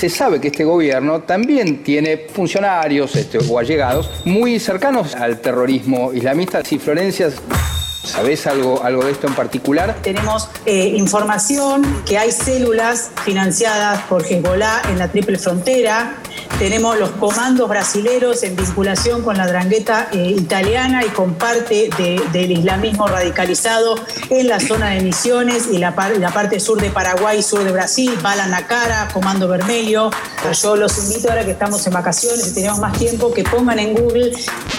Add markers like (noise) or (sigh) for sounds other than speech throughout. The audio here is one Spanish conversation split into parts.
Se sabe que este gobierno también tiene funcionarios este, o allegados muy cercanos al terrorismo islamista. Si Florencia ¿Sabés algo, algo de esto en particular? Tenemos eh, información que hay células financiadas por Hezbollah en la triple frontera. Tenemos los comandos brasileros en vinculación con la drangueta eh, italiana y con parte del islamismo radicalizado en la zona de Misiones y la, parte sur de Paraguay, sur de Brasil, Bala Nacara, Comando Vermelho. Yo los invito ahora que estamos en vacaciones y tenemos más tiempo que pongan en Google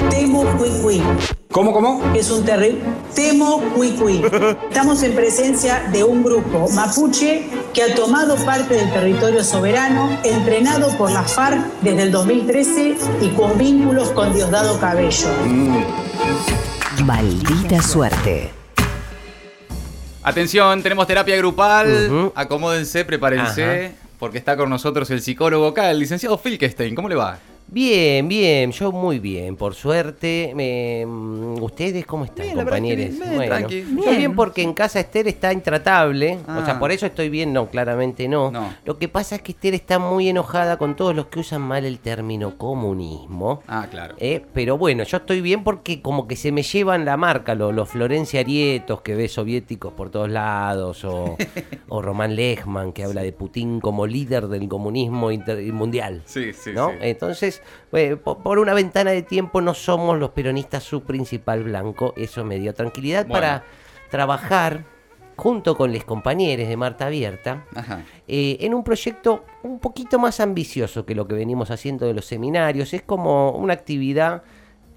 Temo Cuicui. ¿Cómo, cómo? Es un terrible. Temo Cuicui. (laughs) Estamos en presencia de un grupo mapuche que ha tomado parte del territorio soberano, entrenado por la FARC desde el 2013 y con vínculos con Diosdado Cabello. Mm. Maldita suerte. Atención, tenemos terapia grupal. Acomódense, prepárense, porque está con nosotros el psicólogo acá, el licenciado Filkestein. ¿Cómo le va? Bien, bien, yo muy bien, por suerte. Mm, ¿Ustedes cómo están, compañeros? bueno, Yo bien porque en casa Esther está intratable, o sea, Ah. por eso estoy bien, no, claramente no. No. Lo que pasa es que Esther está muy enojada con todos los que usan mal el término comunismo. Ah, claro. Eh, pero bueno, yo estoy bien porque como que se me llevan la marca lo- los Florencia Arietos que ve soviéticos por todos lados, o, (laughs) o Román Lechman que habla de Putin como líder del comunismo inter- mundial. Sí, sí, ¿no? sí. Entonces, eh, po- por una ventana de tiempo no somos los peronistas su principal blanco. Eso me dio tranquilidad Bueno. para trabajar junto con los compañeros de Marta Abierta Ajá. eh, en un proyecto un poquito más ambicioso que lo que venimos haciendo de los seminarios. Es como una actividad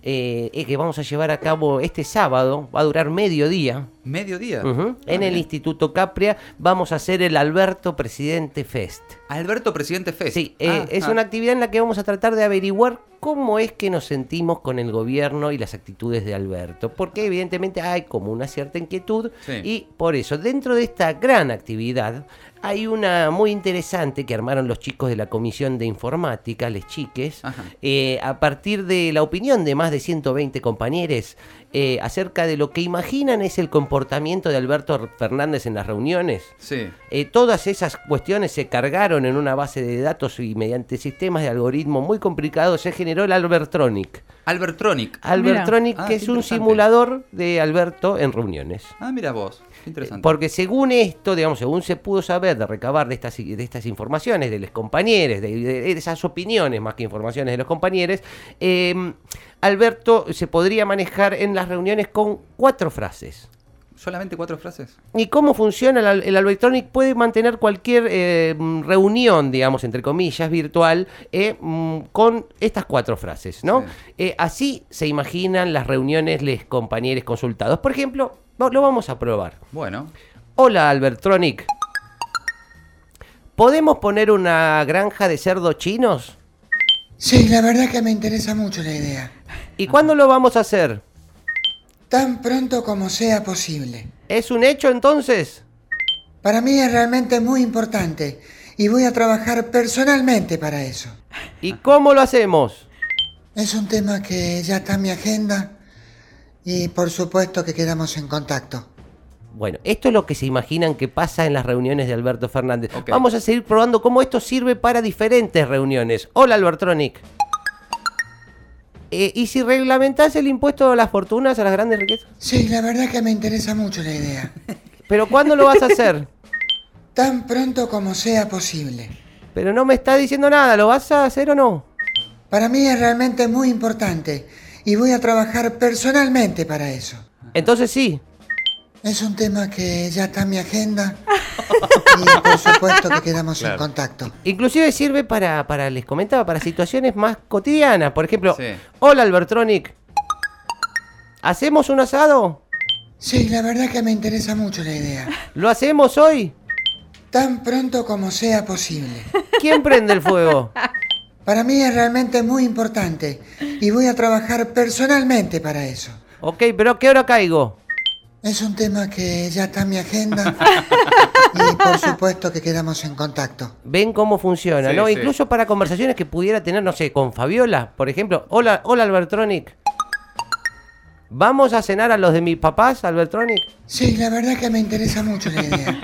eh, que vamos a llevar a cabo este sábado. Va a durar medio día. Mediodía. En el. Instituto Capria vamos a hacer el Alberto Presidente Fest. Alberto Presidente Fest. Sí, eh, Ah, es ah. una actividad en la que vamos a tratar de averiguar cómo es que nos sentimos con el gobierno y las actitudes de Alberto. Porque evidentemente hay como una cierta inquietud Sí. y por eso, dentro de esta gran actividad, hay una muy interesante que armaron los chicos de la Comisión de Informática, les chiques, eh, a partir de la opinión de más de 120 compañeros eh, acerca de lo que imaginan es el comportamiento de Alberto Fernández en las reuniones. Sí. Eh, todas esas cuestiones se cargaron en una base de datos y mediante sistemas de algoritmo muy complicados se generó el Albertronic. Albertronic. Albertronic, Ah, que es un simulador de Alberto en reuniones. Ah, mira vos. Porque según esto, digamos, según se pudo saber de recabar de estas, de estas informaciones de los compañeros, de, de esas opiniones más que informaciones de los compañeros, eh, Alberto se podría manejar en las reuniones con cuatro frases. ¿Solamente cuatro frases? ¿Y cómo funciona el, al- el Albertronic? Puede mantener cualquier eh, reunión, digamos, entre comillas, virtual, eh, mm, con estas cuatro frases, ¿no? Sí. Eh, así se imaginan las reuniones les compañeros consultados. Por ejemplo, no, lo vamos a probar. Bueno. Hola, Albertronic. ¿Podemos poner una granja de cerdos chinos? Sí, la verdad que me interesa mucho la idea. ¿Y cuándo lo vamos a hacer? Tan pronto como sea posible. ¿Es un hecho entonces? Para mí es realmente muy importante y voy a trabajar personalmente para eso. ¿Y cómo lo hacemos? Es un tema que ya está en mi agenda y por supuesto que quedamos en contacto. Bueno, esto es lo que se imaginan que pasa en las reuniones de Alberto Fernández. Vamos a seguir probando cómo esto sirve para diferentes reuniones. Hola, Albertronic. Eh, ¿Y si reglamentás el impuesto a las fortunas, a las grandes riquezas? Sí, la verdad que me interesa mucho la idea. (laughs) ¿Pero cuándo lo vas a hacer? (laughs) Tan pronto como sea posible. Pero no me está diciendo nada, ¿lo vas a hacer o no? Para mí es realmente muy importante y voy a trabajar personalmente para eso. Entonces sí. Es un tema que ya está en mi agenda (laughs) y por supuesto que quedamos en contacto. Inclusive sirve para, para, les comentaba, para situaciones más cotidianas. Por ejemplo, Sí. hola Albertronic. ¿Hacemos un asado? Sí, la verdad que me interesa mucho la idea. ¿Lo hacemos hoy? Tan pronto como sea posible. ¿Quién prende el fuego? Para mí es realmente muy importante y voy a trabajar personalmente para eso. Ok, pero ¿a qué hora caigo? Es un tema que ya está en mi agenda (laughs) y por supuesto que quedamos en contacto. Ven cómo funciona, Sí, ¿no? sí. Incluso para conversaciones que pudiera tener, no sé, con Fabiola, por ejemplo. Hola, hola Albertronic. ¿Vamos a cenar a los de mis papás, Albertronic? Sí, la verdad que me interesa mucho la idea.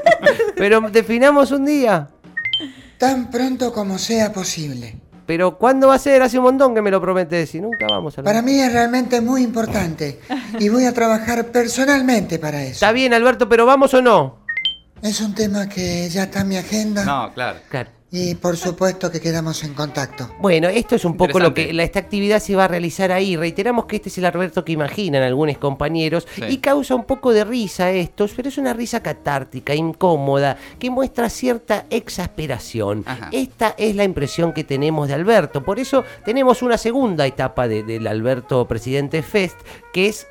(laughs) Pero definamos un día. Tan pronto como sea posible. Pero ¿cuándo va a ser? Hace un montón que me lo prometes y nunca vamos a Para mí es realmente muy importante y voy a trabajar personalmente para eso. Está bien, Alberto, pero ¿vamos o no? Es un tema que ya está en mi agenda No, claro. Claro. Y por supuesto que quedamos en contacto. Bueno, esto es un poco lo que la, esta actividad se va a realizar ahí. Reiteramos que este es el Alberto que imaginan algunos compañeros Sí. y causa un poco de risa estos, pero es una risa catártica, incómoda, que muestra cierta exasperación. Ajá. Esta es la impresión que tenemos de Alberto. Por eso tenemos una segunda etapa de- del Alberto Presidente Fest, que es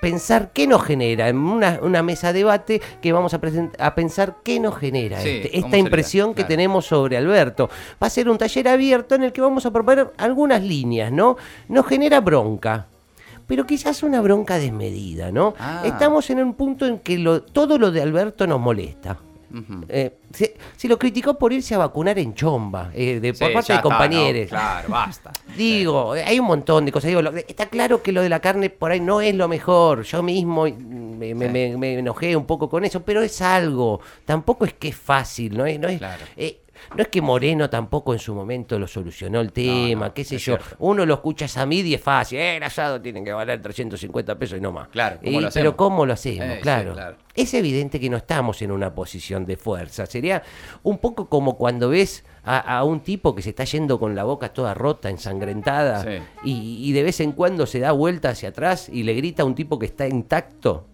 pensar qué nos genera, en una, una mesa de debate que vamos a, a pensar qué nos genera Sí, este- ¿cómo esta impresión que Claro. tenemos sobre Alberto. Va a ser un taller abierto en el que vamos a proponer algunas líneas, ¿no? Nos genera bronca. Pero quizás una bronca desmedida, ¿no? Ah. Estamos en un punto en que lo- todo lo de Alberto nos molesta. Eh, se, se lo criticó por irse a vacunar en Chomba, eh, de, por parte de compañeros. no, claro, basta. (laughs) Digo, hay un montón de cosas. Digo, lo- está claro que lo de la carne por ahí no es lo mejor. Yo mismo me, me- Sí. me- me enojé un poco con eso, pero es algo. Tampoco es que es fácil, ¿no es? No es, Claro. eh, no es que Moreno tampoco en su momento lo solucionó el tema, no, qué sé yo. cierto. Uno lo escucha a Samid y es fácil. Eh, el asado tiene que valer 350 pesos y no más. Claro, ¿cómo Y- lo? Pero ¿cómo lo hacemos? Eh, sí, claro. claro. Es evidente que no estamos en una posición de fuerza. Sería un poco como cuando ves a, a un tipo que se está yendo con la boca toda rota, ensangrentada, Sí. y, y de vez en cuando se da vuelta hacia atrás y le grita a un tipo que está intacto.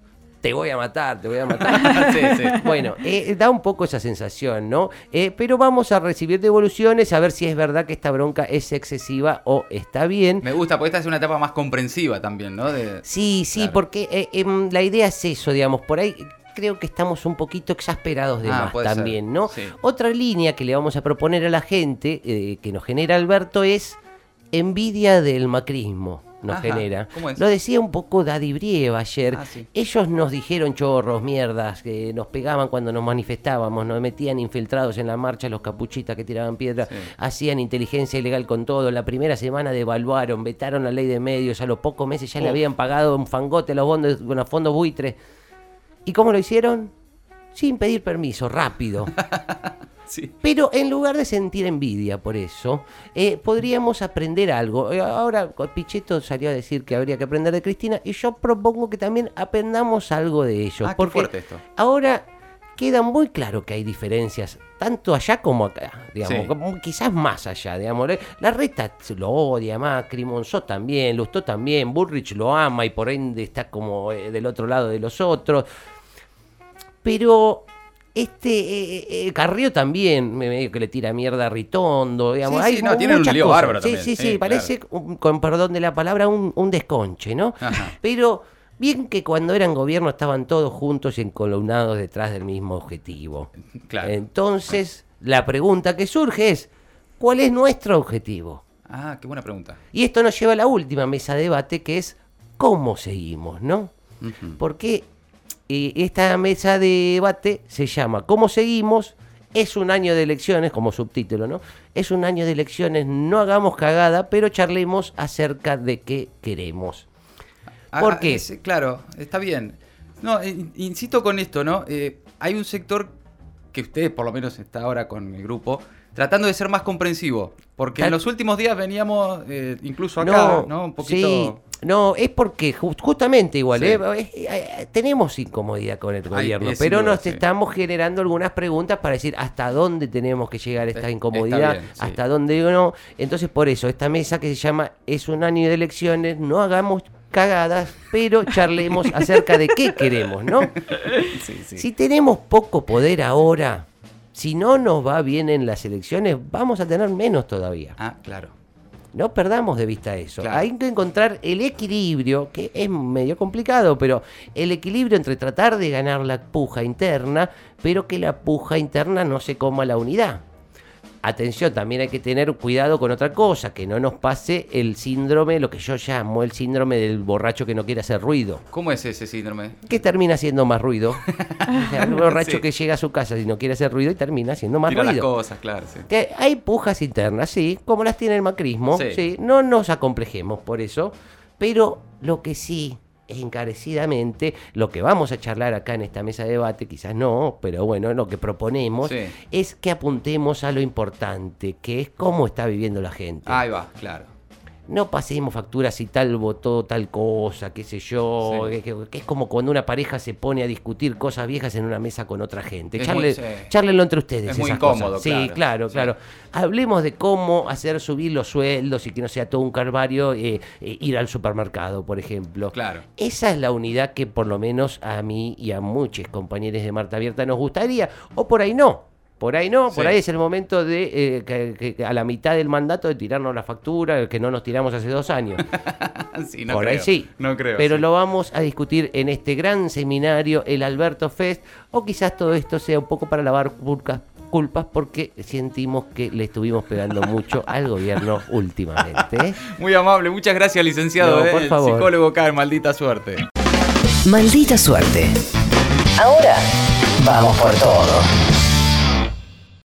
Te voy a matar, te voy a matar. (laughs) Sí, sí. Bueno, eh, da un poco esa sensación, ¿no? Eh, pero vamos a recibir devoluciones a ver si es verdad que esta bronca es excesiva o está bien. Me gusta, porque esta es una etapa más comprensiva también, ¿no? De- Sí, sí, Claro. porque eh, em, la idea es eso, digamos, por ahí creo que estamos un poquito exasperados de Ah, más ser, también, ¿no? sí. Otra línea que le vamos a proponer a la gente, eh, que nos genera Alberto, es envidia del macrismo. Nos Ajá, genera. ¿cómo es? Lo decía un poco Daddy Brieva ayer. Ah, sí. Ellos nos dijeron chorros, mierdas, que nos pegaban cuando nos manifestábamos, nos metían infiltrados en la marcha los capuchitas que tiraban piedra, Sí. hacían inteligencia ilegal con todo. La primera semana devaluaron, vetaron la ley de medios, a los pocos meses ya le habían pagado un fangote a los bondos, bueno, a fondos buitres. ¿Y cómo lo hicieron? Sin pedir permiso, rápido. (laughs) Sí. Pero en lugar de sentir envidia por eso, eh, podríamos aprender algo. Eh, Ahora Pichetto salió a decir que habría que aprender de Cristina y yo propongo que también aprendamos algo de ellos. Ah, qué fuerte esto. ahora queda muy claro que hay diferencias, tanto allá como acá, digamos, Sí. como quizás más allá, digamos. Eh, La reta lo odia, Macri, Monzó también, Lustó también, Bullrich lo ama y por ende está como del otro lado de los otros. Pero este eh, eh, Carrió también, me medio que le tira mierda a Ritondo, digamos. Sí, hay sí, no, tienen un lío cosas. bárbaro Sí, también, sí, sí, sí, parece, un- con perdón de la palabra, un, un desconche, ¿no? Ajá. Pero bien que cuando eran gobierno estaban todos juntos y encolumnados detrás del mismo objetivo. Claro. Entonces, la pregunta que surge es, ¿cuál es nuestro objetivo? Ah, qué buena pregunta. Y esto nos lleva a la última mesa de debate, que es cómo seguimos, ¿no? Porque eh, esta mesa de debate se llama ¿Cómo seguimos? Es un año de elecciones, como subtítulo, ¿no? Es un año de elecciones, no hagamos cagada, pero charlemos acerca de qué queremos. Ah, ¿Por qué? es- claro, está bien. No, in- insisto con esto, ¿no? Eh, hay un sector que usted, por lo menos, está ahora con el grupo, tratando de ser más comprensivo. Porque en los últimos días veníamos, eh, incluso acá, ¿no? Un poquito. Sí, no, es porque ju- justamente igual, Sí. ¿eh? Eh, tenemos incomodidad con el gobierno, pero duda, nos sí. estamos generando algunas preguntas para decir hasta dónde tenemos que llegar esta incomodidad, está bien, sí. hasta dónde no. Entonces, por eso, esta mesa que se llama Es un año de elecciones, no hagamos cagadas, pero charlemos acerca de qué queremos, ¿no? (laughs) Si tenemos poco poder ahora, si no nos va bien en las elecciones, vamos a tener menos todavía. Ah, claro. No perdamos de vista eso. Claro. Hay que encontrar el equilibrio, que es medio complicado, pero el equilibrio entre tratar de ganar la puja interna, pero que la puja interna no se coma la unidad. Atención, también hay que tener cuidado con otra cosa, que no nos pase el síndrome, lo que yo llamo el síndrome del borracho que no quiere hacer ruido. ¿Cómo es ese síndrome? que termina haciendo más ruido? (laughs) O sea, borracho Sí. que llega a su casa y no quiere hacer ruido y termina haciendo más Tira las ruido. cosas, claro, sí. Que hay pujas internas, sí, como las tiene el macrismo, Sí. sí. no nos acomplejemos por eso, pero lo que sí encarecidamente lo que vamos a charlar acá en esta mesa de debate, quizás no, pero bueno, lo que proponemos Sí. es que apuntemos a lo importante, que es cómo está viviendo la gente. Ahí va, claro. No pasemos facturas si tal votó tal cosa, qué sé yo, Sí. que, es como cuando una pareja se pone a discutir cosas viejas en una mesa con otra gente. Charle- muy- sí. Charlenlo entre ustedes. Es muy incómodo, cosas. Sí, claro. claro, Sí. claro. Hablemos de cómo hacer subir los sueldos y que no sea todo un calvario eh, eh, ir al supermercado, por ejemplo. Claro. Esa es la unidad que por lo menos a mí y a muchos compañeros de Marta Abierta nos gustaría, o por ahí no. Por ahí no, por Sí. ahí es el momento de eh, que, que a la mitad del mandato de tirarnos la factura que no nos tiramos hace dos años. (laughs) Sí, no por ahí sí. No creo. Pero sí. lo vamos a discutir en este gran seminario, el Alberto Fest, o quizás todo esto sea un poco para lavar culpas, culpas porque sentimos que le estuvimos pegando mucho al gobierno (laughs) últimamente. ¿eh? Muy amable, muchas gracias, licenciado. No, eh, por el favor. psicólogo acá, maldita suerte. Maldita suerte. Ahora vamos por todo.